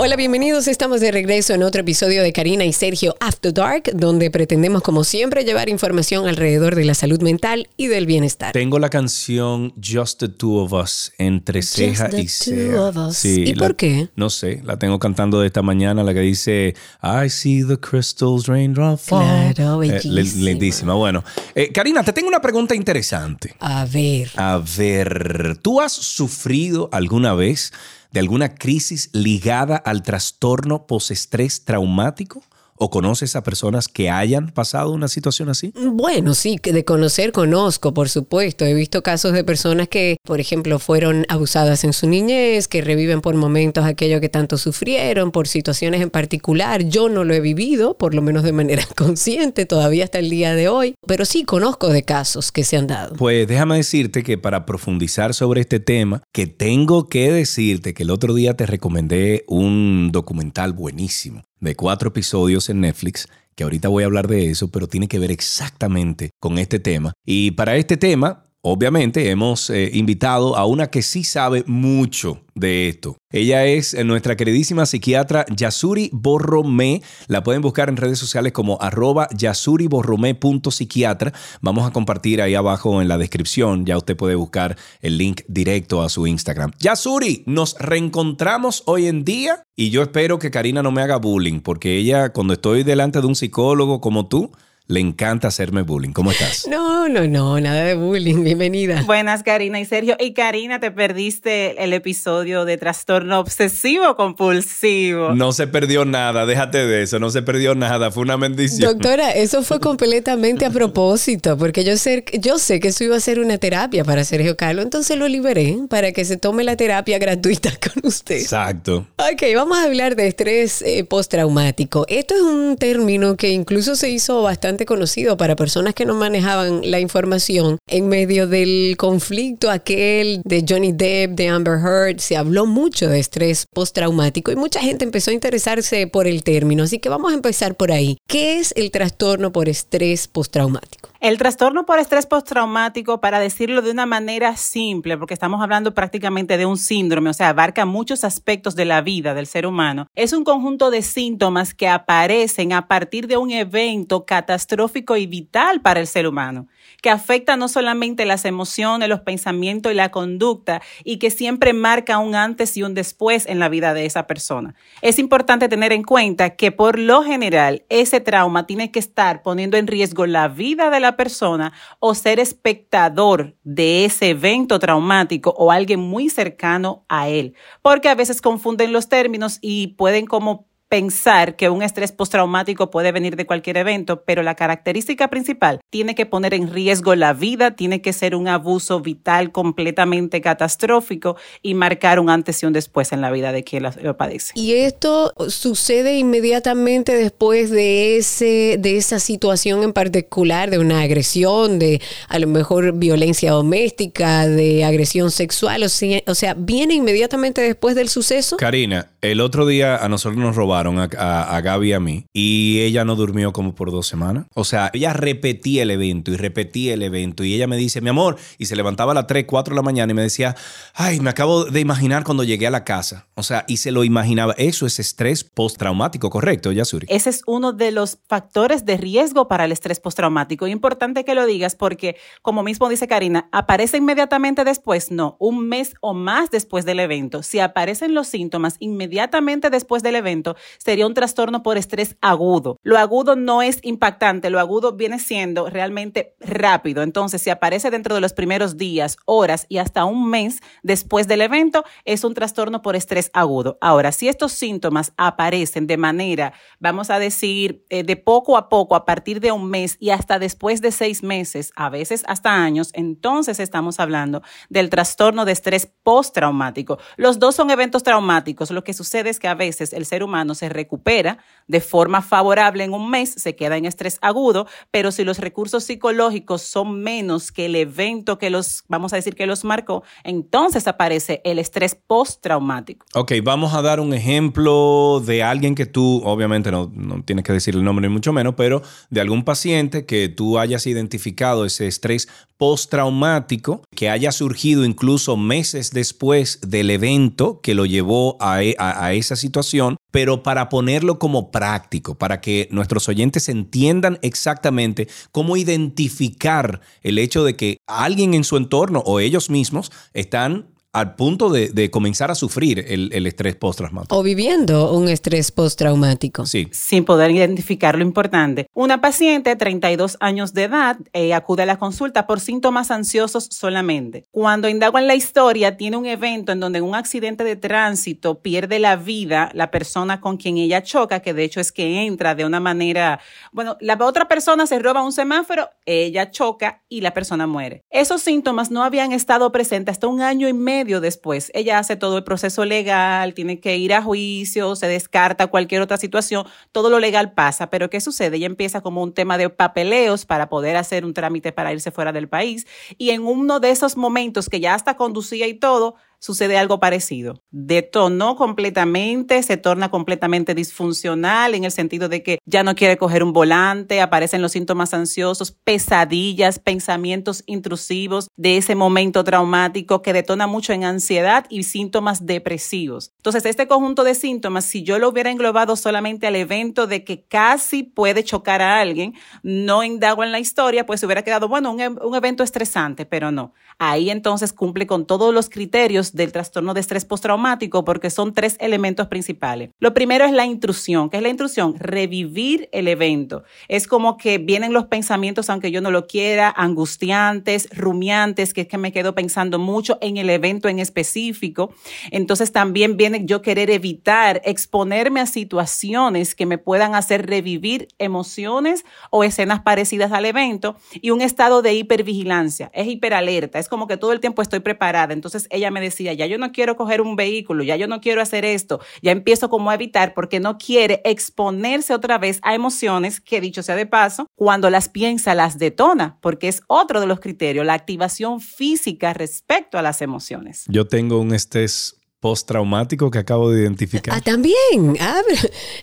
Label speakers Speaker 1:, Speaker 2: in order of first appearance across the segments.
Speaker 1: Hola, bienvenidos. Estamos de regreso en otro episodio de Karina y Sergio After Dark, donde pretendemos, como siempre, llevar información alrededor de la salud mental y del bienestar.
Speaker 2: Tengo la canción Just the Two of Us entre ceja y ceja.
Speaker 1: ¿Y por qué?
Speaker 2: No sé, la tengo cantando de esta mañana, la que dice I see the crystals raindrop fall.
Speaker 1: Claro,
Speaker 2: Eh,
Speaker 1: bellísima.
Speaker 2: lindísima. Bueno, eh, Karina, te tengo una pregunta interesante.
Speaker 1: A ver.
Speaker 2: A ver, ¿tú has sufrido alguna vez de alguna crisis ligada al trastorno postestrés traumático? ¿O conoces a personas que hayan pasado una situación así?
Speaker 1: Bueno, sí, que de conocer conozco, por supuesto. He visto casos de personas que, por ejemplo, fueron abusadas en su niñez, que reviven por momentos aquello que tanto sufrieron, por situaciones en particular. Yo no lo he vivido, por lo menos de manera consciente, todavía hasta el día de hoy, pero sí conozco de casos que se han dado.
Speaker 2: Pues déjame decirte que para profundizar sobre este tema, que tengo que decirte que el otro día te recomendé un documental buenísimo de cuatro episodios en Netflix, que ahorita voy a hablar de eso, pero tiene que ver exactamente con este tema. Y para este tema, obviamente, hemos eh, invitado a una que sí sabe mucho de esto. Ella es eh, nuestra queridísima psiquiatra Yasuri Borromé. La pueden buscar en redes sociales como arroba yasuriborromé.psiquiatra. Vamos a compartir ahí abajo en la descripción. Ya usted puede buscar el link directo a su Instagram. Yasuri, nos reencontramos hoy en día y yo espero que Karina no me haga bullying porque ella cuando estoy delante de un psicólogo como tú, le encanta hacerme bullying. ¿Cómo estás?
Speaker 1: No, no, no, nada de bullying. Bienvenida.
Speaker 3: Buenas, Karina y Sergio. Y Karina, te perdiste el episodio de trastorno obsesivo compulsivo.
Speaker 2: No se perdió nada, déjate de eso, no se perdió nada, fue una bendición.
Speaker 1: Doctora, eso fue completamente a propósito, porque yo sé, yo sé que eso iba a ser una terapia para Sergio Carlos, entonces lo liberé para que se tome la terapia gratuita con usted.
Speaker 2: Exacto.
Speaker 1: Ok, vamos a hablar de estrés eh, postraumático. Esto es un término que incluso se hizo bastante conocido para personas que no manejaban la información en medio del conflicto aquel de Johnny Depp, de Amber Heard. Se habló mucho de estrés postraumático y mucha gente empezó a interesarse por el término. Así que vamos a empezar por ahí. ¿Qué es el trastorno por estrés postraumático?
Speaker 3: El trastorno por estrés postraumático, para decirlo de una manera simple, porque estamos hablando prácticamente de un síndrome, o sea, abarca muchos aspectos de la vida del ser humano, es un conjunto de síntomas que aparecen a partir de un evento catastrófico y vital para el ser humano, que afecta no solamente las emociones, los pensamientos y la conducta, y que siempre marca un antes y un después en la vida de esa persona. Es importante tener en cuenta que por lo general ese trauma tiene que estar poniendo en riesgo la vida de la persona o ser espectador de ese evento traumático o alguien muy cercano a él, porque a veces confunden los términos y pueden como pensar que un estrés postraumático puede venir de cualquier evento, pero la característica principal tiene que poner en riesgo la vida, tiene que ser un abuso vital completamente catastrófico y marcar un antes y un después en la vida de quien lo, padece.
Speaker 1: Y esto sucede inmediatamente después de ese de esa situación en particular de una agresión, de a lo mejor violencia doméstica, de agresión sexual, o sea, o sea, viene inmediatamente después del suceso.
Speaker 2: Karina, el otro día a nosotros nos robaron a, a, a Gaby y a mí y ella no durmió como por dos semanas. O sea, ella repetía el evento y repetía el evento y ella me dice, mi amor, y se levantaba a las 3, 4 de la mañana y me decía, ay, me acabo de imaginar cuando llegué a la casa. O sea, y se lo imaginaba. Eso es estrés postraumático, ¿correcto, Yasuri?
Speaker 3: Ese es uno de los factores de riesgo para el estrés postraumático. Importante que lo digas porque, como mismo dice Karina, ¿aparece inmediatamente después? No, un mes o más después del evento. Si aparecen los síntomas inmediatamente después del evento, sería un trastorno por estrés agudo. Lo agudo no es impactante, lo agudo viene siendo realmente rápido. Entonces, si aparece dentro de los primeros días, horas y hasta un mes después del evento, es un trastorno por estrés agudo. Ahora, si estos síntomas aparecen de manera, vamos a decir, eh, de poco a poco, a partir de un mes y hasta después de seis meses, a veces hasta años, entonces estamos hablando del trastorno de estrés postraumático. Los dos son eventos traumáticos. Lo que sucede es que a veces el ser humano se recupera de forma favorable en un mes, se queda en estrés agudo, pero si los recursos psicológicos son menos que el evento que los, vamos a decir que los marcó, entonces aparece el estrés postraumático.
Speaker 2: Ok, vamos a dar un ejemplo de alguien que tú, obviamente no, no tienes que decir el nombre ni mucho menos, pero de algún paciente que tú hayas identificado ese estrés postraumático que haya surgido incluso meses después del evento que lo llevó a, e, a, a, esa situación, pero para ponerlo como práctico, para que nuestros oyentes entiendan exactamente cómo identificar el hecho de que alguien en su entorno o ellos mismos están al punto de, de, comenzar a sufrir el, el estrés postraumático.
Speaker 1: O viviendo un estrés postraumático.
Speaker 2: Sí.
Speaker 3: Sin poder identificar lo importante. Una paciente, 32 años de edad, eh, acude a la consulta por síntomas ansiosos solamente. Cuando indago en la historia, tiene un evento en donde en un accidente de tránsito pierde la vida la persona con quien ella choca, que de hecho es que entra de una manera, bueno, la otra persona se roba un semáforo, ella choca y la persona muere. Esos síntomas no habían estado presentes hasta un año y medio después. Ella hace todo el proceso legal, tiene que ir a juicio, se descarta cualquier otra situación, todo lo legal pasa, pero ¿qué sucede? Ella empieza como un tema de papeleos para poder hacer un trámite para irse fuera del país y en uno de esos momentos que ya hasta conducía y todo, sucede algo parecido. Detonó completamente, se torna completamente disfuncional en el sentido de que ya no quiere coger un volante, aparecen los síntomas ansiosos, pesadillas, pensamientos intrusivos de ese momento traumático que detona mucho en ansiedad y síntomas depresivos. Entonces, este conjunto de síntomas, si yo lo hubiera englobado solamente al evento de que casi puede chocar a alguien, no indago en la historia, pues hubiera quedado, bueno, un, un evento estresante, pero no. Ahí entonces cumple con todos los criterios del trastorno de estrés postraumático porque son tres elementos principales. Lo primero es la intrusión. ¿Qué es la intrusión? Revivir el evento. Es como que vienen los pensamientos, aunque yo no lo quiera, angustiantes, rumiantes, que es que me quedo pensando mucho en el evento en específico. Entonces también viene yo querer evitar exponerme a situaciones que me puedan hacer revivir emociones o escenas parecidas al evento y un estado de hipervigilancia. Es hiperalerta. Es como que todo el tiempo estoy preparada. Entonces ella me decía, ya yo no quiero coger un vehículo, ya yo no quiero hacer esto, ya empiezo como a evitar porque no quiere exponerse otra vez a emociones que dicho sea de paso, cuando las piensa las detona, porque es otro de los criterios, la activación física respecto a las emociones.
Speaker 2: Yo tengo un estrés postraumático que acabo de identificar.
Speaker 1: Ah, también. Ah,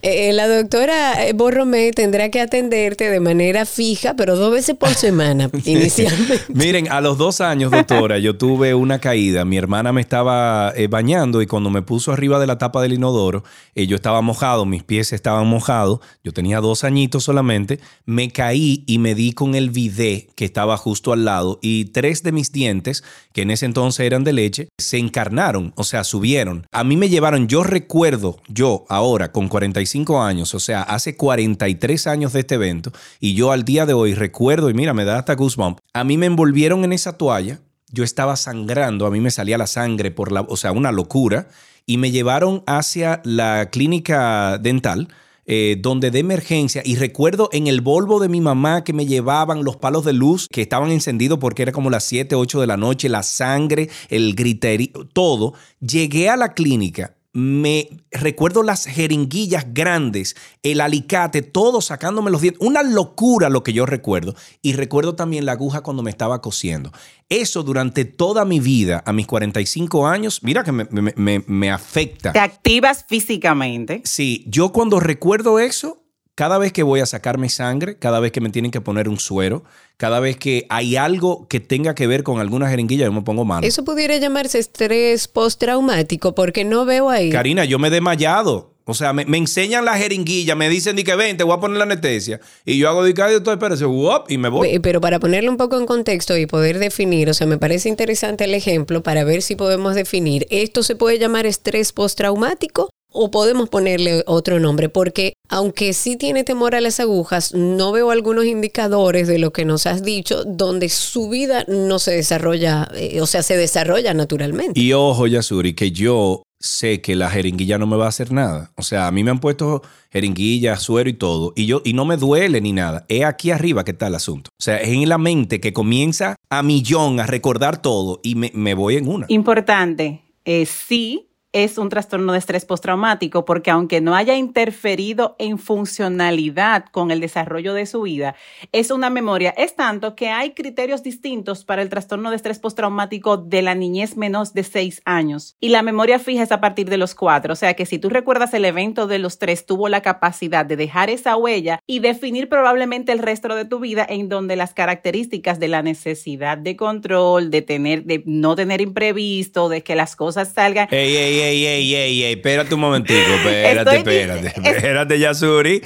Speaker 1: eh, la doctora Borromé tendrá que atenderte de manera fija, pero dos veces por semana, inicialmente.
Speaker 2: Miren, a los dos años, doctora, yo tuve una caída. Mi hermana me estaba eh, bañando y cuando me puso arriba de la tapa del inodoro, eh, yo estaba mojado, mis pies estaban mojados, yo tenía dos añitos solamente, me caí y me di con el bidé que estaba justo al lado y tres de mis dientes, que en ese entonces eran de leche, se encarnaron, o sea, subieron A mí me llevaron, yo recuerdo, yo ahora con 45 años, o sea, hace 43 años de este evento, y yo al día de hoy recuerdo, y mira, me da hasta goosebump, a mí me envolvieron en esa toalla, yo estaba sangrando, a mí me salía la sangre por la, o sea, una locura, y me llevaron hacia la clínica dental eh, donde de emergencia, y recuerdo en el Volvo de mi mamá que me llevaban los palos de luz que estaban encendidos porque era como las 7, 8 de la noche, la sangre, el griterío, todo. Llegué a la clínica me recuerdo las jeringuillas grandes, el alicate, todo sacándome los dientes. Una locura lo que yo recuerdo. Y recuerdo también la aguja cuando me estaba cosiendo. Eso durante toda mi vida, a mis 45 años, mira que me, me, me, me afecta.
Speaker 3: Te activas físicamente.
Speaker 2: Sí, yo cuando recuerdo eso, cada vez que voy a sacarme sangre, cada vez que me tienen que poner un suero, cada vez que hay algo que tenga que ver con alguna jeringuilla, yo me pongo malo.
Speaker 1: Eso pudiera llamarse estrés postraumático porque no veo ahí.
Speaker 2: Karina, yo me he desmayado. O sea, me, me, enseñan la jeringuilla, me dicen, di que ven, te voy a poner la anestesia. Y yo hago, ay, doctor, espérese, wop, y me voy.
Speaker 1: Pero para ponerlo un poco en contexto y poder definir, o sea, me parece interesante el ejemplo para ver si podemos definir. ¿Esto se puede llamar estrés postraumático? O podemos ponerle otro nombre, porque aunque sí tiene temor a las agujas, no veo algunos indicadores de lo que nos has dicho donde su vida no se desarrolla, eh, o sea, se desarrolla naturalmente.
Speaker 2: Y ojo, Yasuri, que yo sé que la jeringuilla no me va a hacer nada. O sea, a mí me han puesto jeringuilla, suero y todo, y yo y no me duele ni nada. Es aquí arriba que está el asunto. O sea, es en la mente que comienza a millón a recordar todo y me, me voy en una.
Speaker 3: Importante, eh, sí es un trastorno de estrés postraumático porque aunque no haya interferido en funcionalidad con el desarrollo de su vida, es una memoria. Es tanto que hay criterios distintos para el trastorno de estrés postraumático de la niñez menos de seis años. Y la memoria fija es a partir de los cuatro. O sea que si tú recuerdas el evento de los tres, tuvo la capacidad de dejar esa huella y definir probablemente el resto de tu vida en donde las características de la necesidad de control, de tener, de no tener imprevisto, de que las cosas salgan.
Speaker 2: Ey, ey, ey, ey, ey, ey, espérate un momentico, espérate, espérate, espérate, Yasuri.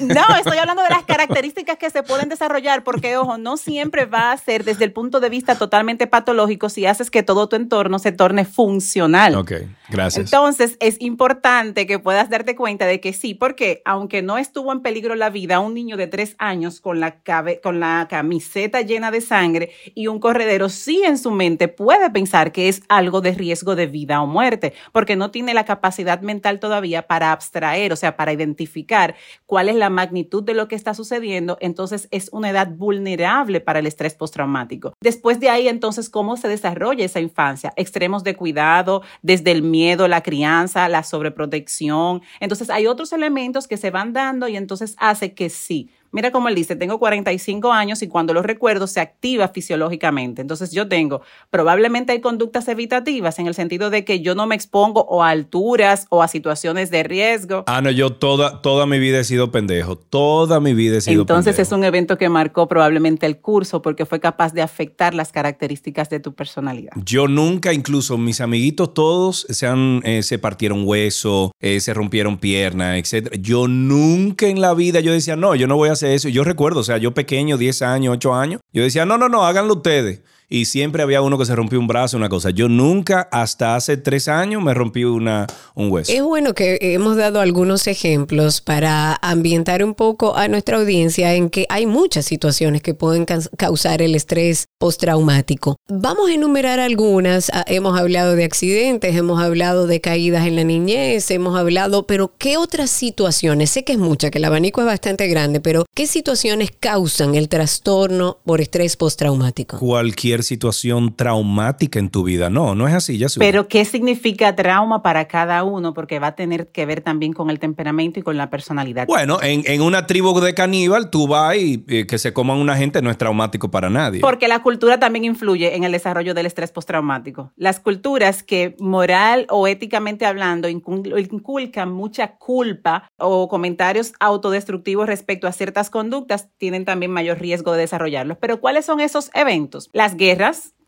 Speaker 3: No, estoy hablando de las características que se pueden desarrollar, porque, ojo, no siempre va a ser desde el punto de vista totalmente patológico si haces que todo tu entorno se torne funcional.
Speaker 2: Ok, gracias.
Speaker 3: Entonces, es importante que puedas darte cuenta de que sí, porque aunque no estuvo en peligro la vida, un niño de tres años con la, con la camiseta llena de sangre y un corredero, sí en su mente puede pensar que es algo de riesgo de vida o muerte, porque no tiene la capacidad mental todavía para abstraer, o sea, para identificar cuál es la magnitud de lo que está sucediendo, entonces es una edad vulnerable para el estrés postraumático. Después de ahí, entonces, ¿cómo se desarrolla esa infancia? Extremos de cuidado, desde el miedo, la crianza, la sobreprotección. Entonces, hay otros elementos que se van dando y entonces hace que sí, Mira cómo él dice, tengo 45 años y cuando lo recuerdo se activa fisiológicamente. Entonces yo tengo, probablemente hay conductas evitativas en el sentido de que yo no me expongo o a alturas o a situaciones de riesgo.
Speaker 2: Ah, no, yo toda, toda mi vida he sido pendejo. Toda mi vida he sido
Speaker 3: Entonces es un evento que marcó probablemente el curso porque fue capaz de afectar las características de tu personalidad.
Speaker 2: Yo nunca, incluso mis amiguitos todos se, han, eh, se partieron hueso, eh, se rompieron piernas, etc. Yo nunca en la vida yo decía, no, yo no voy a eso. yo recuerdo, o sea, yo pequeño, 10 años, 8 años, yo decía, no, no, no, háganlo ustedes y siempre había uno que se rompió un brazo, una cosa. Yo nunca, hasta hace tres años, me rompí una, un hueso.
Speaker 1: Es bueno que hemos dado algunos ejemplos para ambientar un poco a nuestra audiencia en que hay muchas situaciones que pueden causar el estrés postraumático. Vamos a enumerar algunas. Ah, hemos hablado de accidentes, hemos hablado de caídas en la niñez, hemos hablado, pero ¿qué otras situaciones? Sé que es mucha, que el abanico es bastante grande, pero ¿qué situaciones causan el trastorno por estrés postraumático?
Speaker 2: Cualquier situación traumática en tu vida. No, no es así, ya
Speaker 3: Pero ¿qué significa trauma para cada uno? Porque va a tener que ver también con el temperamento y con la personalidad.
Speaker 2: Bueno, en, una tribu de caníbal, tú vas y que se coman una gente no es traumático para nadie.
Speaker 3: Porque la cultura también influye en el desarrollo del estrés postraumático. Las culturas que moral o éticamente hablando inculcan mucha culpa o comentarios autodestructivos respecto a ciertas conductas tienen también mayor riesgo de desarrollarlos. Pero ¿cuáles son esos eventos? Las guerras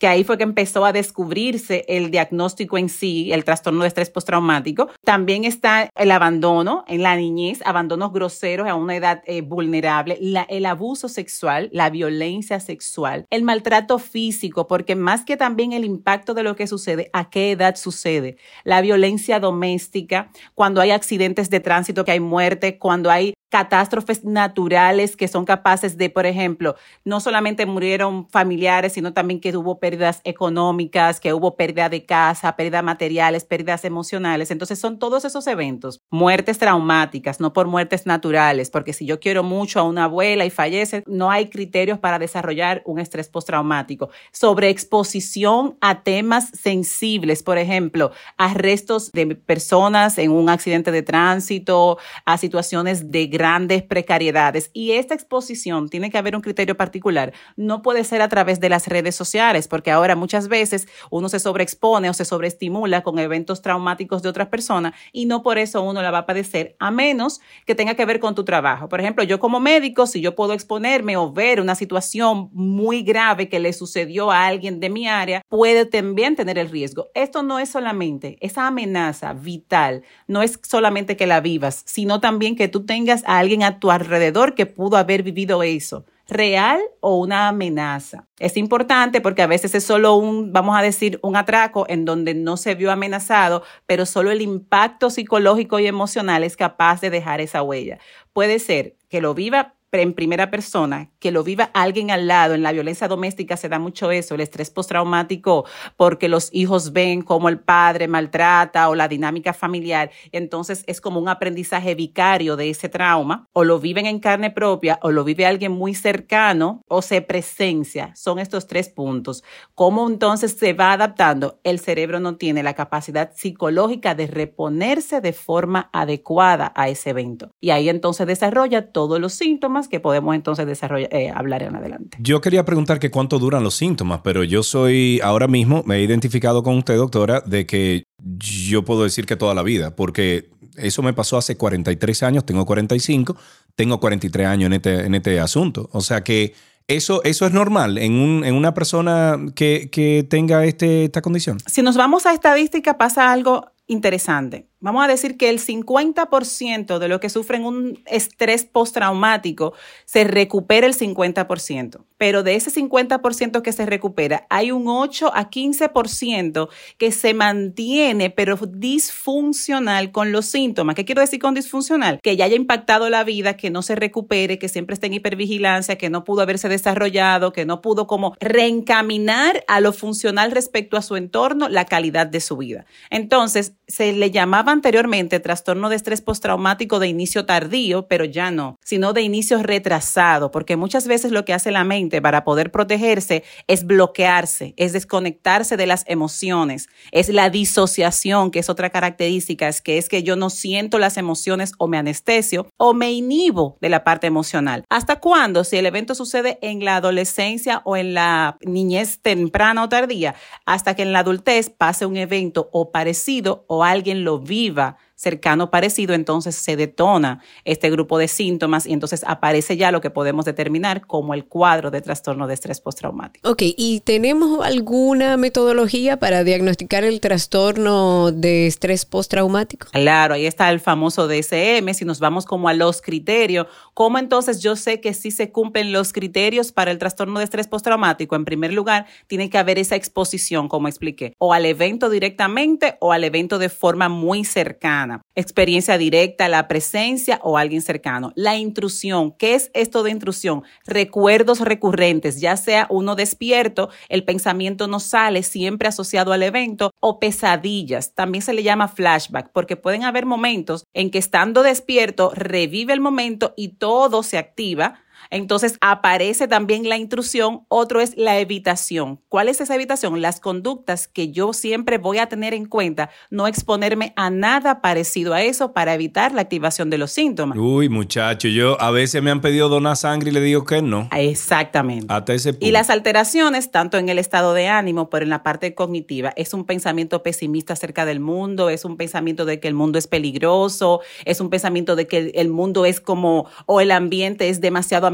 Speaker 3: que ahí fue que empezó a descubrirse el diagnóstico en sí, el trastorno de estrés postraumático. También está el abandono en la niñez, abandonos groseros a una edad eh, vulnerable, el abuso sexual, la violencia sexual, el maltrato físico, porque más que también el impacto de lo que sucede, ¿a qué edad sucede? La violencia doméstica, cuando hay accidentes de tránsito, que hay muerte, cuando hay catástrofes naturales que son capaces de, por ejemplo, no solamente murieron familiares, sino también que hubo pérdidas económicas, que hubo pérdida de casa, pérdidas materiales, pérdidas emocionales. Entonces son todos esos eventos, muertes traumáticas, no por muertes naturales, porque si yo quiero mucho a una abuela y fallece, no hay criterios para desarrollar un estrés postraumático. Sobre exposición a temas sensibles, por ejemplo, arrestos de personas en un accidente de tránsito, a situaciones de grandes precariedades. Y esta exposición tiene que haber un criterio particular. No puede ser a través de las redes sociales, porque ahora muchas veces uno se sobreexpone o se sobreestimula con eventos traumáticos de otras personas y no por eso uno la va a padecer, a menos que tenga que ver con tu trabajo. Por ejemplo, yo como médico, si yo puedo exponerme o ver una situación muy grave que le sucedió a alguien de mi área, puede también tener el riesgo. Esto no es solamente esa amenaza vital, no es solamente que la vivas, sino también que tú tengas alguien a tu alrededor que pudo haber vivido eso real o una amenaza. Es importante porque a veces es solo un, vamos a decir, un atraco en donde no se vio amenazado, pero solo el impacto psicológico y emocional es capaz de dejar esa huella. Puede ser que lo viva en primera persona, que lo viva alguien al lado. En la violencia doméstica se da mucho eso, el estrés postraumático, porque los hijos ven cómo el padre maltrata o la dinámica familiar. Entonces es como un aprendizaje vicario de ese trauma. O lo viven en carne propia o lo vive alguien muy cercano o se presencia. Son estos tres puntos. ¿Cómo entonces se va adaptando? El cerebro no tiene la capacidad psicológica de reponerse de forma adecuada a ese evento. Y ahí entonces desarrolla todos los síntomas que podemos entonces desarrollar, eh, hablar en adelante.
Speaker 2: Yo quería preguntar que cuánto duran los síntomas, pero yo soy ahora mismo, me he identificado con usted, doctora, de que yo puedo decir que toda la vida, porque eso me pasó hace 43 años, tengo 45, tengo 43 años en este, en este asunto. O sea que eso, eso es normal en, un, en una persona que, que tenga este, esta condición.
Speaker 3: Si nos vamos a estadística, pasa algo interesante vamos a decir que el 50% de los que sufren un estrés postraumático se recupera el 50%, pero de ese 50% que se recupera, hay un 8 a 15% que se mantiene, pero disfuncional con los síntomas. ¿Qué quiero decir con disfuncional? Que ya haya impactado la vida, que no se recupere, que siempre esté en hipervigilancia, que no pudo haberse desarrollado, que no pudo como reencaminar a lo funcional respecto a su entorno la calidad de su vida. Entonces, se le anteriormente trastorno de estrés postraumático de inicio tardío, pero ya no, sino de inicio retrasado, porque muchas veces lo que hace la mente para poder protegerse es bloquearse, es desconectarse de las emociones, es la disociación, que es otra característica, es que es que yo no siento las emociones o me anestesio o me inhibo de la parte emocional. ¿Hasta cuándo? Si el evento sucede en la adolescencia o en la niñez temprana o tardía, hasta que en la adultez pase un evento o parecido o alguien lo vive viva cercano parecido, entonces se detona este grupo de síntomas y entonces aparece ya lo que podemos determinar como el cuadro de trastorno de estrés postraumático.
Speaker 1: Ok, ¿y tenemos alguna metodología para diagnosticar el trastorno de estrés postraumático?
Speaker 3: Claro, ahí está el famoso DSM, si nos vamos como a los criterios, ¿cómo entonces yo sé que sí se cumplen los criterios para el trastorno de estrés postraumático? En primer lugar, tiene que haber esa exposición, como expliqué, o al evento directamente o al evento de forma muy cercana experiencia directa, la presencia o alguien cercano. La intrusión, ¿qué es esto de intrusión? Recuerdos recurrentes, ya sea uno despierto, el pensamiento no sale siempre asociado al evento, o pesadillas, también se le llama flashback, porque pueden haber momentos en que estando despierto revive el momento y todo se activa entonces aparece también la intrusión, otro es la evitación. ¿Cuál es esa evitación? Las conductas que yo siempre voy a tener en cuenta, no exponerme a nada parecido a eso para evitar la activación de los síntomas.
Speaker 2: Uy, muchacho, yo a veces me han pedido donar sangre y le digo que no.
Speaker 3: Exactamente.
Speaker 2: Hasta ese punto.
Speaker 3: Y las alteraciones, tanto en el estado de ánimo, pero en la parte cognitiva, es un pensamiento pesimista acerca del mundo, es un pensamiento de que el mundo es peligroso, es un pensamiento de que el mundo es como, o el ambiente es demasiado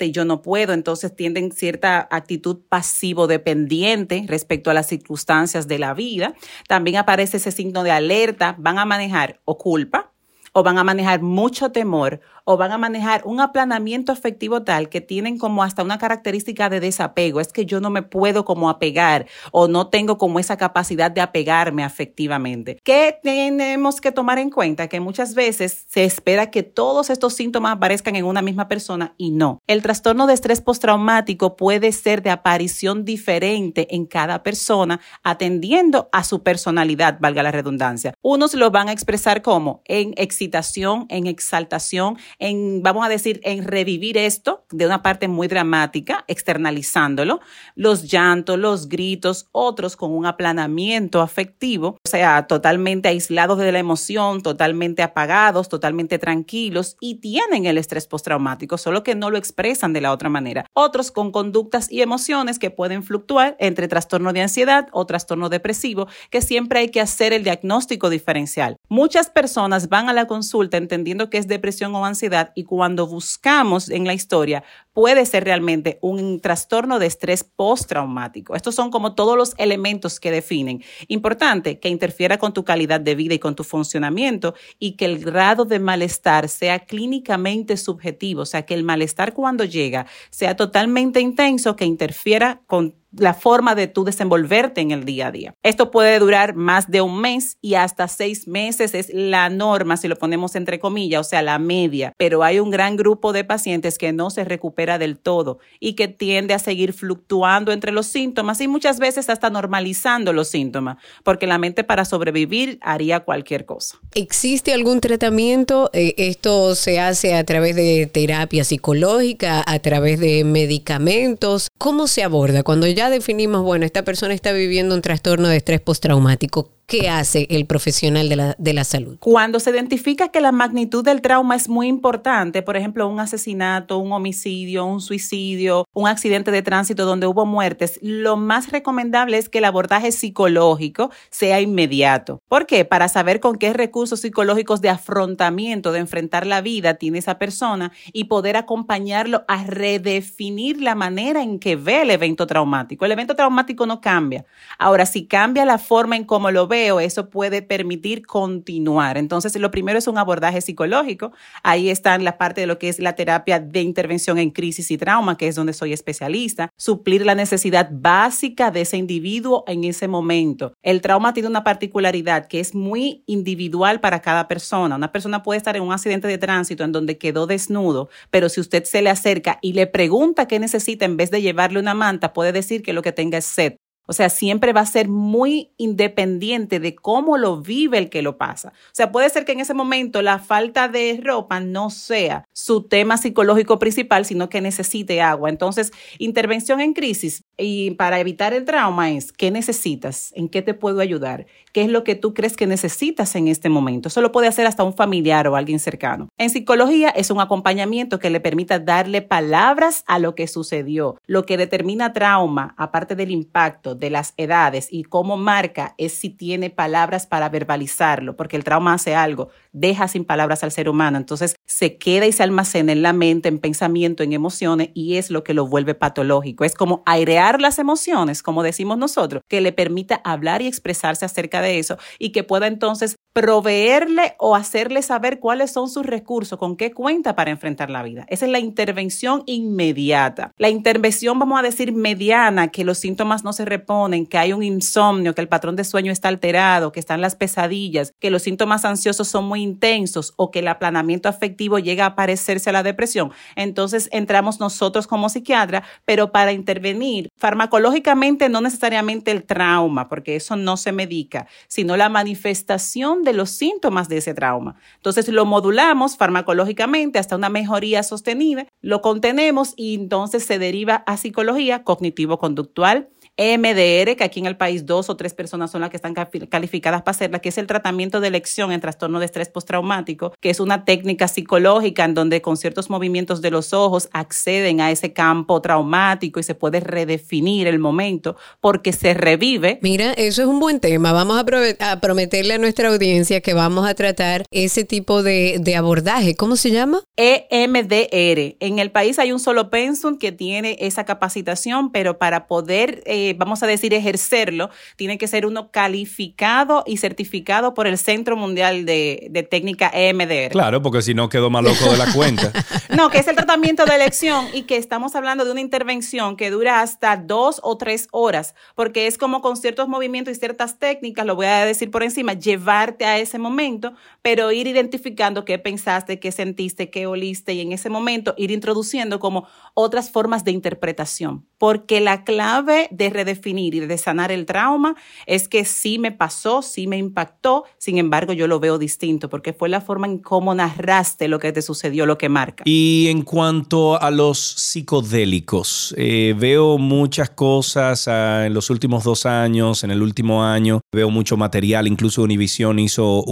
Speaker 3: y yo no puedo, entonces tienden cierta actitud pasivo-dependiente respecto a las circunstancias de la vida. También aparece ese signo de alerta, van a manejar o culpa, o van a manejar mucho temor o van a manejar un aplanamiento afectivo tal que tienen como hasta una característica de desapego. Es que yo no me puedo como apegar o no tengo como esa capacidad de apegarme afectivamente. ¿Qué tenemos que tomar en cuenta? Que muchas veces se espera que todos estos síntomas aparezcan en una misma persona y no. El trastorno de estrés postraumático puede ser de aparición diferente en cada persona atendiendo a su personalidad, valga la redundancia. Unos lo van a expresar como en excitación, en exaltación, en, vamos a decir, en revivir esto de una parte muy dramática, externalizándolo, los llantos, los gritos, otros con un aplanamiento afectivo, o sea, totalmente aislados de la emoción, totalmente apagados, totalmente tranquilos y tienen el estrés postraumático, solo que no lo expresan de la otra manera. Otros con conductas y emociones que pueden fluctuar entre trastorno de ansiedad o trastorno depresivo, que siempre hay que hacer el diagnóstico diferencial. Muchas personas van a la consulta entendiendo que es depresión o ansiedad y cuando buscamos en la historia puede ser realmente un trastorno de estrés postraumático. Estos son como todos los elementos que definen. Importante que interfiera con tu calidad de vida y con tu funcionamiento y que el grado de malestar sea clínicamente subjetivo, o sea, que el malestar cuando llega sea totalmente intenso, que interfiera con la forma de tú desenvolverte en el día a día. Esto puede durar más de un mes y hasta seis meses es la norma, si lo ponemos entre comillas, o sea, la media. Pero hay un gran grupo de pacientes que no se recupera del todo y que tiende a seguir fluctuando entre los síntomas y muchas veces hasta normalizando los síntomas, porque la mente para sobrevivir haría cualquier cosa.
Speaker 1: ¿Existe algún tratamiento? Eh, ¿Esto se hace a través de terapia psicológica, a través de medicamentos? ¿Cómo se aborda cuando ya definimos, bueno, esta persona está viviendo un trastorno de estrés postraumático? ¿Qué hace el profesional de la, de la salud?
Speaker 3: Cuando se identifica que la magnitud del trauma es muy importante, por ejemplo, un asesinato, un homicidio, un suicidio, un accidente de tránsito donde hubo muertes, lo más recomendable es que el abordaje psicológico sea inmediato. ¿Por qué? Para saber con qué recursos psicológicos de afrontamiento, de enfrentar la vida tiene esa persona y poder acompañarlo a redefinir la manera en que ve el evento traumático. El evento traumático no cambia. Ahora, si cambia la forma en cómo lo ve, eso puede permitir continuar. Entonces, lo primero es un abordaje psicológico. Ahí está la parte de lo que es la terapia de intervención en crisis y trauma, que es donde soy especialista. Suplir la necesidad básica de ese individuo en ese momento. El trauma tiene una particularidad que es muy individual para cada persona. Una persona puede estar en un accidente de tránsito en donde quedó desnudo, pero si usted se le acerca y le pregunta qué necesita en vez de llevarle una manta, puede decir que lo que tenga es sed. O sea, siempre va a ser muy independiente de cómo lo vive el que lo pasa. O sea, puede ser que en ese momento la falta de ropa no sea su tema psicológico principal, sino que necesite agua. Entonces, intervención en crisis y para evitar el trauma es, ¿qué necesitas? ¿En qué te puedo ayudar? ¿Qué es lo que tú crees que necesitas en este momento? Eso lo puede hacer hasta un familiar o alguien cercano. En psicología es un acompañamiento que le permita darle palabras a lo que sucedió. Lo que determina trauma, aparte del impacto, de las edades y cómo marca es si tiene palabras para verbalizarlo, porque el trauma hace algo, deja sin palabras al ser humano, entonces se queda y se almacena en la mente, en pensamiento, en emociones y es lo que lo vuelve patológico. Es como airear las emociones, como decimos nosotros, que le permita hablar y expresarse acerca de eso y que pueda entonces proveerle o hacerle saber cuáles son sus recursos, con qué cuenta para enfrentar la vida. Esa es la intervención inmediata. La intervención, vamos a decir, mediana, que los síntomas no se reponen, que hay un insomnio, que el patrón de sueño está alterado, que están las pesadillas, que los síntomas ansiosos son muy intensos o que el aplanamiento afectivo llega a parecerse a la depresión. Entonces entramos nosotros como psiquiatra, pero para intervenir farmacológicamente no necesariamente el trauma, porque eso no se medica, sino la manifestación de los síntomas de ese trauma. Entonces lo modulamos farmacológicamente hasta una mejoría sostenida, lo contenemos y entonces se deriva a psicología cognitivo-conductual EMDR, que aquí en el país dos o tres personas son las que están calificadas para hacerla, que es el tratamiento de elección en trastorno de estrés postraumático, que es una técnica psicológica en donde con ciertos movimientos de los ojos acceden a ese campo traumático y se puede redefinir el momento porque se revive.
Speaker 1: Mira, eso es un buen tema. Vamos a, prometerle a nuestra audiencia que vamos a tratar ese tipo de, de abordaje. ¿Cómo se llama?
Speaker 3: EMDR. En el país hay un solo pensum que tiene esa capacitación, pero para poder... Eh, vamos a decir, ejercerlo, tiene que ser uno calificado y certificado por el Centro Mundial de, Técnica EMDR.
Speaker 2: Claro, porque si no quedó más loco de la cuenta.
Speaker 3: no, que es el tratamiento de elección y que estamos hablando de una intervención que dura hasta dos o tres horas, porque es como con ciertos movimientos y ciertas técnicas, lo voy a decir por encima, llevarte a ese momento, pero ir identificando qué pensaste, qué sentiste, qué oliste y en ese momento ir introduciendo como otras formas de interpretación, porque la clave de redefinir y de sanar el trauma es que sí me pasó, sí me impactó, sin embargo yo lo veo distinto porque fue la forma en cómo narraste lo que te sucedió, lo que marca.
Speaker 2: Y en cuanto a los psicodélicos, eh, veo muchas cosas ah, en los últimos dos años, en el último año, veo mucho material, incluso Univision hizo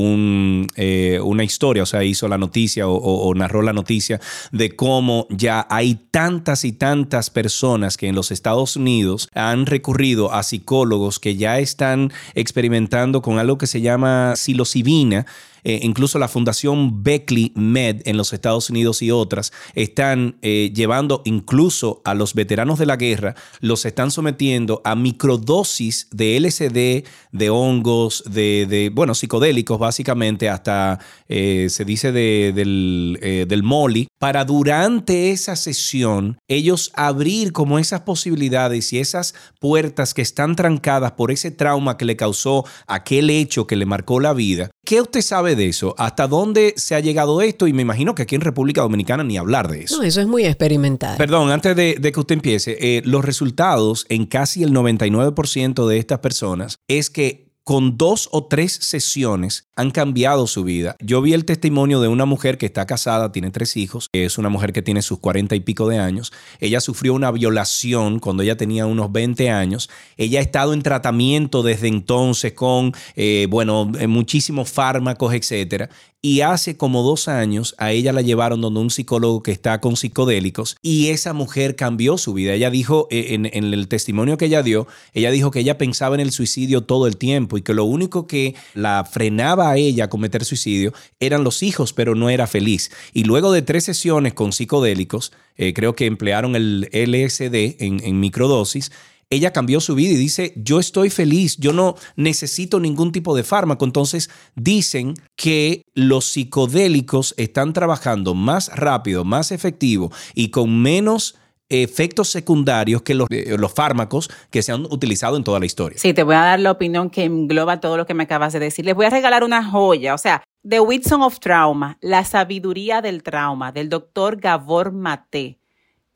Speaker 2: eh, una historia, o sea, hizo la noticia o narró la noticia de cómo ya hay tantas y tantas personas que en los Estados Unidos han recurrido a psicólogos que ya están experimentando con algo que se llama psilocibina, eh, incluso la Fundación Beckley Med en los Estados Unidos y otras, están eh, llevando incluso a los veteranos de la guerra, los están sometiendo a microdosis de LSD, de hongos, de, bueno, psicodélicos básicamente, hasta se dice del, del molly, para durante esa sesión ellos abrir como esas posibilidades y esas puertas que están trancadas por ese trauma que le causó aquel hecho que le marcó la vida. ¿Qué usted sabe de eso? ¿Hasta dónde se ha llegado esto? Y me imagino que aquí en República Dominicana ni hablar de eso.
Speaker 1: No, eso es muy experimental.
Speaker 2: Perdón, antes de, que usted empiece, eh, los resultados en casi el 99% de estas personas es que con dos o tres sesiones han cambiado su vida. Yo vi el testimonio de una mujer que está casada, tiene tres hijos, es una mujer que tiene sus cuarenta y pico de años. Ella sufrió una violación cuando ella tenía unos 20 años. Ella ha estado en tratamiento desde entonces con, eh, bueno, eh, muchísimos fármacos, etcétera. Y hace como dos años a ella la llevaron donde un psicólogo que está con psicodélicos y esa mujer cambió su vida. Ella dijo, eh, en, el testimonio que ella dio, ella dijo que ella pensaba en el suicidio todo el tiempo y que lo único que la frenaba a ella a cometer suicidio eran los hijos, pero no era feliz. Y luego de tres sesiones con psicodélicos, eh, creo que emplearon el LSD en microdosis, ella cambió su vida y dice, yo estoy feliz, yo no necesito ningún tipo de fármaco. Entonces dicen que los psicodélicos están trabajando más rápido, más efectivo y con menos efectos secundarios que los, eh, los, fármacos que se han utilizado en toda la historia.
Speaker 3: Sí, te voy a dar la opinión que engloba todo lo que me acabas de decir. Les voy a regalar una joya, o sea, The Wisdom of Trauma, la sabiduría del trauma, del doctor Gabor Mate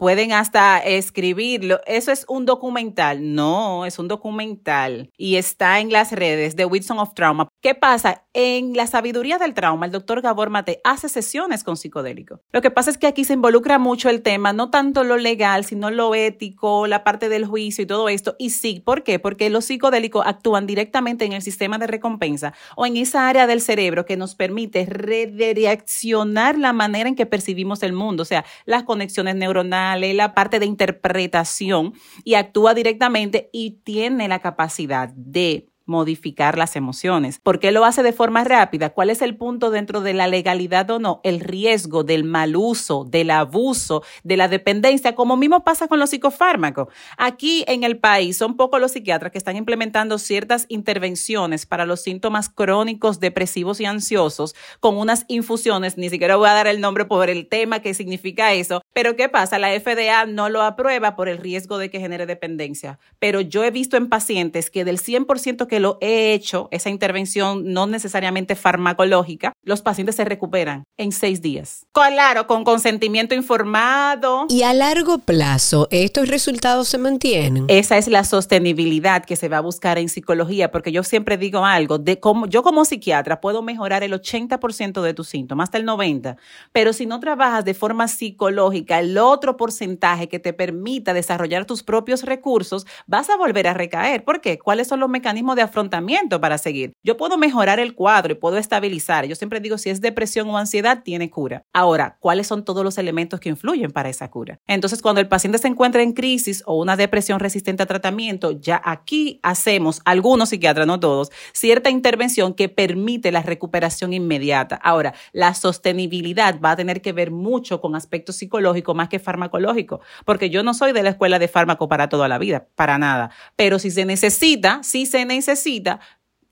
Speaker 3: pueden hasta escribirlo. Eso es un documental. No, es un documental y está en las redes de Wilson of Trauma. ¿Qué pasa? En la sabiduría del trauma, el doctor Gabor Mate hace sesiones con psicodélico. Lo que pasa es que aquí se involucra mucho el tema, no tanto lo legal, sino lo ético, la parte del juicio y todo esto. Y sí, ¿por qué? Porque los psicodélicos actúan directamente en el sistema de recompensa o en esa área del cerebro que nos permite redireccionar la manera en que percibimos el mundo, o sea, las conexiones neuronales la parte de interpretación y actúa directamente y tiene la capacidad de modificar las emociones. ¿Por qué lo hace de forma rápida? ¿Cuál es el punto dentro de la legalidad o no? El riesgo del mal uso, del abuso, de la dependencia, como mismo pasa con los psicofármacos. Aquí en el país son pocos los psiquiatras que están implementando ciertas intervenciones para los síntomas crónicos, depresivos y ansiosos con unas infusiones, ni siquiera voy a dar el nombre por el tema que significa eso, pero ¿qué pasa? La FDA no lo aprueba por el riesgo de que genere dependencia. Pero yo he visto en pacientes que del 100% que lo he hecho, esa intervención no necesariamente farmacológica, los pacientes se recuperan en seis días. Claro, con consentimiento informado.
Speaker 1: Y a largo plazo, ¿estos resultados se mantienen?
Speaker 3: Esa es la sostenibilidad que se va a buscar en psicología, porque yo siempre digo algo, de cómo, yo como psiquiatra puedo mejorar el 80% de tus síntomas, hasta el 90%, pero si no trabajas de forma psicológica, el otro porcentaje que te permita desarrollar tus propios recursos, vas a volver a recaer. ¿Por qué? ¿Cuáles son los mecanismos de afrontamiento para seguir. Yo puedo mejorar el cuadro y puedo estabilizar. Yo siempre digo, si es depresión o ansiedad, tiene cura. Ahora, ¿cuáles son todos los elementos que influyen para esa cura? Entonces, cuando el paciente se encuentra en crisis o una depresión resistente a tratamiento, ya aquí hacemos, algunos psiquiatras, no todos, cierta intervención que permite la recuperación inmediata. Ahora, la sostenibilidad va a tener que ver mucho con aspectos psicológicos más que farmacológicos, porque yo no soy de la escuela de fármaco para toda la vida, para nada. Pero si se necesita, si se necesita,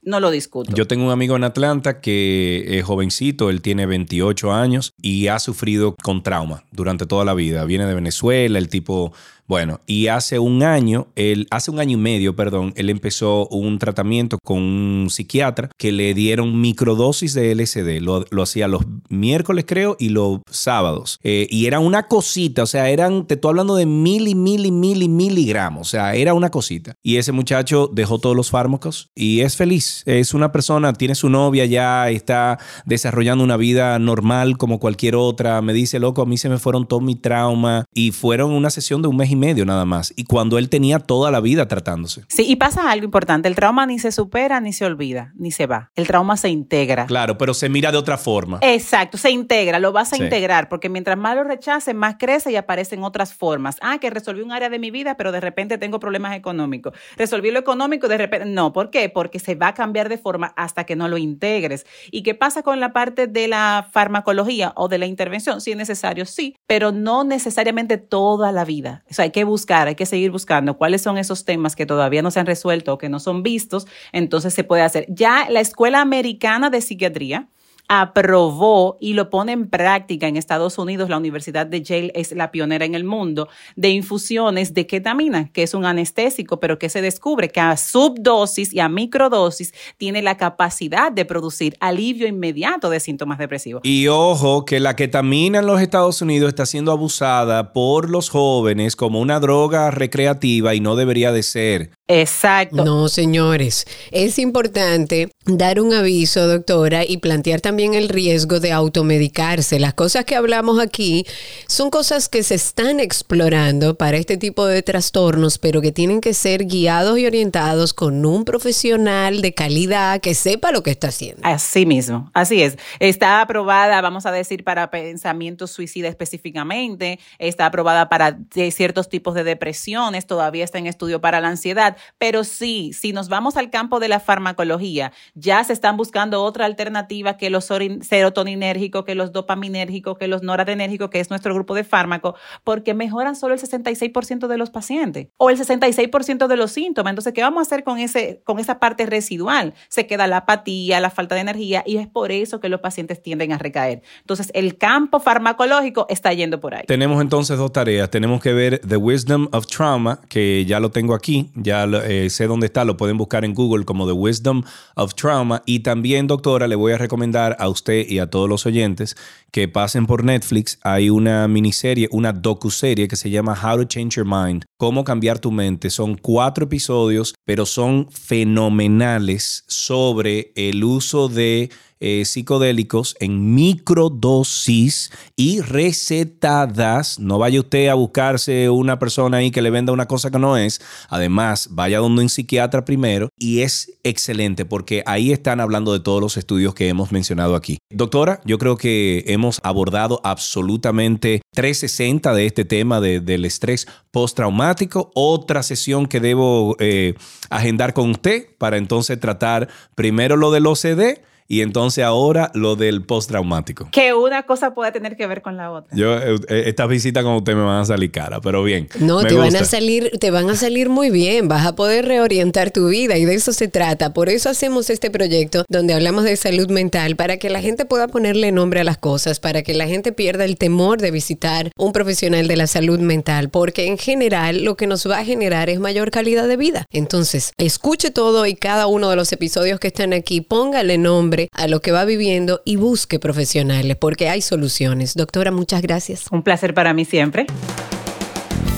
Speaker 3: no lo discuto.
Speaker 2: Yo tengo un amigo en Atlanta que es jovencito, él tiene 28 años y ha sufrido con trauma durante toda la vida. Viene de Venezuela, el tipo bueno, y hace un año, hace un año y medio, perdón, él empezó un tratamiento con un psiquiatra que le dieron microdosis de LSD. Lo, hacía los miércoles, creo, y los sábados. Eh, y era una cosita, o sea, eran, te estoy hablando de mil y mil y mil y miligramos, o sea, era una cosita. Y ese muchacho dejó todos los fármacos y es feliz. Es una persona, tiene su novia ya, está desarrollando una vida normal como cualquier otra. Me dice, loco, a mí se me fueron todo mi trauma y fueron una sesión de un mes y medio nada más. Y cuando él tenía toda la vida tratándose.
Speaker 3: Sí, y pasa algo importante. El trauma ni se supera, ni se olvida, ni se va. El trauma se integra.
Speaker 2: Claro, pero se mira de otra forma.
Speaker 3: Exacto, se integra, lo vas a integrar, porque mientras más lo rechaces, más crece y aparecen otras formas. Ah, que resolví un área de mi vida, pero de repente tengo problemas económicos. Resolví lo económico, de repente. No, ¿por qué? Porque se va a cambiar de forma hasta que no lo integres. ¿Y qué pasa con la parte de la farmacología o de la intervención? Si es necesario, sí, pero no necesariamente toda la vida. O sea, hay que buscar, hay que seguir buscando cuáles son esos temas que todavía no se han resuelto o que no son vistos, entonces se puede hacer. Ya la Escuela Americana de Psiquiatría, aprobó y lo pone en práctica en Estados Unidos, la Universidad de Yale es la pionera en el mundo de infusiones de ketamina, que es un anestésico, pero que se descubre que a subdosis y a microdosis tiene la capacidad de producir alivio inmediato de síntomas depresivos.
Speaker 2: Y ojo que la ketamina en los Estados Unidos está siendo abusada por los jóvenes como una droga recreativa y no debería de ser.
Speaker 3: Exacto.
Speaker 1: No, señores, es importante dar un aviso, doctora, y plantear también el riesgo de automedicarse. Las cosas que hablamos aquí son cosas que se están explorando para este tipo de trastornos, pero que tienen que ser guiados y orientados con un profesional de calidad que sepa lo que está haciendo.
Speaker 3: Así mismo, así es. Está aprobada, vamos a decir, para pensamiento suicida específicamente, está aprobada para ciertos tipos de depresiones, todavía está en estudio para la ansiedad pero sí, si nos vamos al campo de la farmacología, ya se están buscando otra alternativa que los serotoninérgicos, que los dopaminérgicos, que los noradrenérgicos, que es nuestro grupo de fármacos, porque mejoran solo el 66% de los pacientes o el 66% de los síntomas. Entonces, ¿qué vamos a hacer con, ese, con esa parte residual? Se queda la apatía, la falta de energía y es por eso que los pacientes tienden a recaer. Entonces, el campo farmacológico está yendo por ahí.
Speaker 2: Tenemos entonces dos tareas. Tenemos que ver The Wisdom of Trauma, que ya lo tengo aquí, ya eh, sé dónde está, lo pueden buscar en Google como The Wisdom of Trauma. Y también, doctora, le voy a recomendar a usted y a todos los oyentes que pasen por Netflix. Hay una miniserie, una docuserie que se llama How to Change Your Mind, cómo cambiar tu mente. Son cuatro episodios, pero son fenomenales sobre el uso de eh, psicodélicos en microdosis y recetadas. No vaya usted a buscarse una persona ahí que le venda una cosa que no es. Además, vaya donde un psiquiatra primero y es excelente porque ahí están hablando de todos los estudios que hemos mencionado aquí. Doctora, yo creo que hemos abordado absolutamente 360 de este tema del estrés postraumático. Otra sesión que debo eh, agendar con usted para entonces tratar primero lo del OCD y entonces ahora lo del postraumático.
Speaker 3: Que una cosa puede tener que ver con la otra.
Speaker 2: Yo, eh, eh, estas visitas con usted me van a salir cara, pero bien.
Speaker 1: No, te van a salir, te van a salir muy bien. Vas a poder reorientar tu vida y de eso se trata. Por eso hacemos este proyecto donde hablamos de salud mental para que la gente pueda ponerle nombre a las cosas, para que la gente pierda el temor de visitar un profesional de la salud mental, porque en general lo que nos va a generar es mayor calidad de vida. Entonces, escuche todo y cada uno de los episodios que están aquí, póngale nombre a lo que va viviendo y busque profesionales, porque hay soluciones. Doctora, muchas gracias.
Speaker 3: Un placer para mí siempre.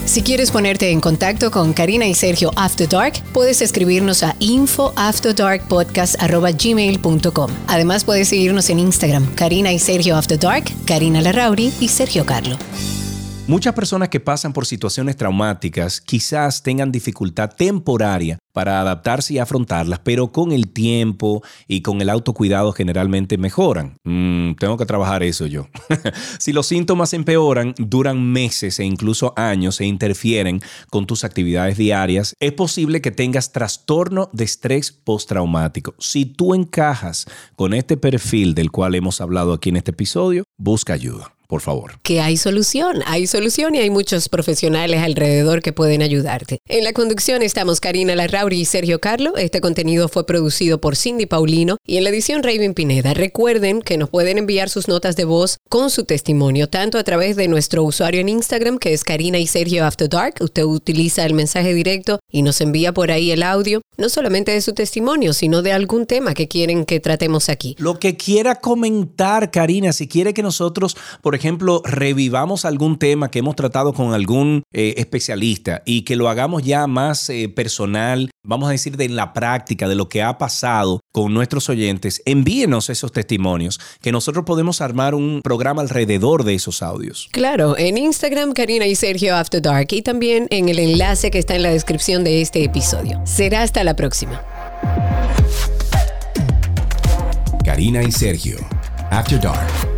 Speaker 1: Si quieres ponerte en contacto con Karina y Sergio After Dark, puedes escribirnos a infoafterdarkpodcast.gmail.com. Además, puedes seguirnos en Instagram, Karina y Sergio After Dark, Karina Larrauri y Sergio Carlo.
Speaker 2: Muchas personas que pasan por situaciones traumáticas quizás tengan dificultad temporaria para adaptarse y afrontarlas, pero con el tiempo y con el autocuidado generalmente mejoran. Mm, tengo que trabajar eso yo. si los síntomas empeoran, duran meses e incluso años e interfieren con tus actividades diarias, es posible que tengas trastorno de estrés postraumático. Si tú encajas con este perfil del cual hemos hablado aquí en este episodio, busca ayuda por favor.
Speaker 1: Que hay solución, hay solución y hay muchos profesionales alrededor que pueden ayudarte. En la conducción estamos Karina Larrauri y Sergio Carlo. Este contenido fue producido por Cindy Paulino y en la edición Raven Pineda. Recuerden que nos pueden enviar sus notas de voz con su testimonio, tanto a través de nuestro usuario en Instagram, que es Karina y Sergio After Dark. Usted utiliza el mensaje directo y nos envía por ahí el audio, no solamente de su testimonio, sino de algún tema que quieren que tratemos aquí.
Speaker 2: Lo que quiera comentar, Karina, si quiere que nosotros, por ejemplo, ejemplo, revivamos algún tema que hemos tratado con algún eh, especialista y que lo hagamos ya más eh, personal, vamos a decir, de la práctica, de lo que ha pasado con nuestros oyentes, envíenos esos testimonios, que nosotros podemos armar un programa alrededor de esos audios.
Speaker 1: Claro, en Instagram, Karina y Sergio After Dark y también en el enlace que está en la descripción de este episodio. Será hasta la próxima.
Speaker 4: Karina y Sergio, After Dark.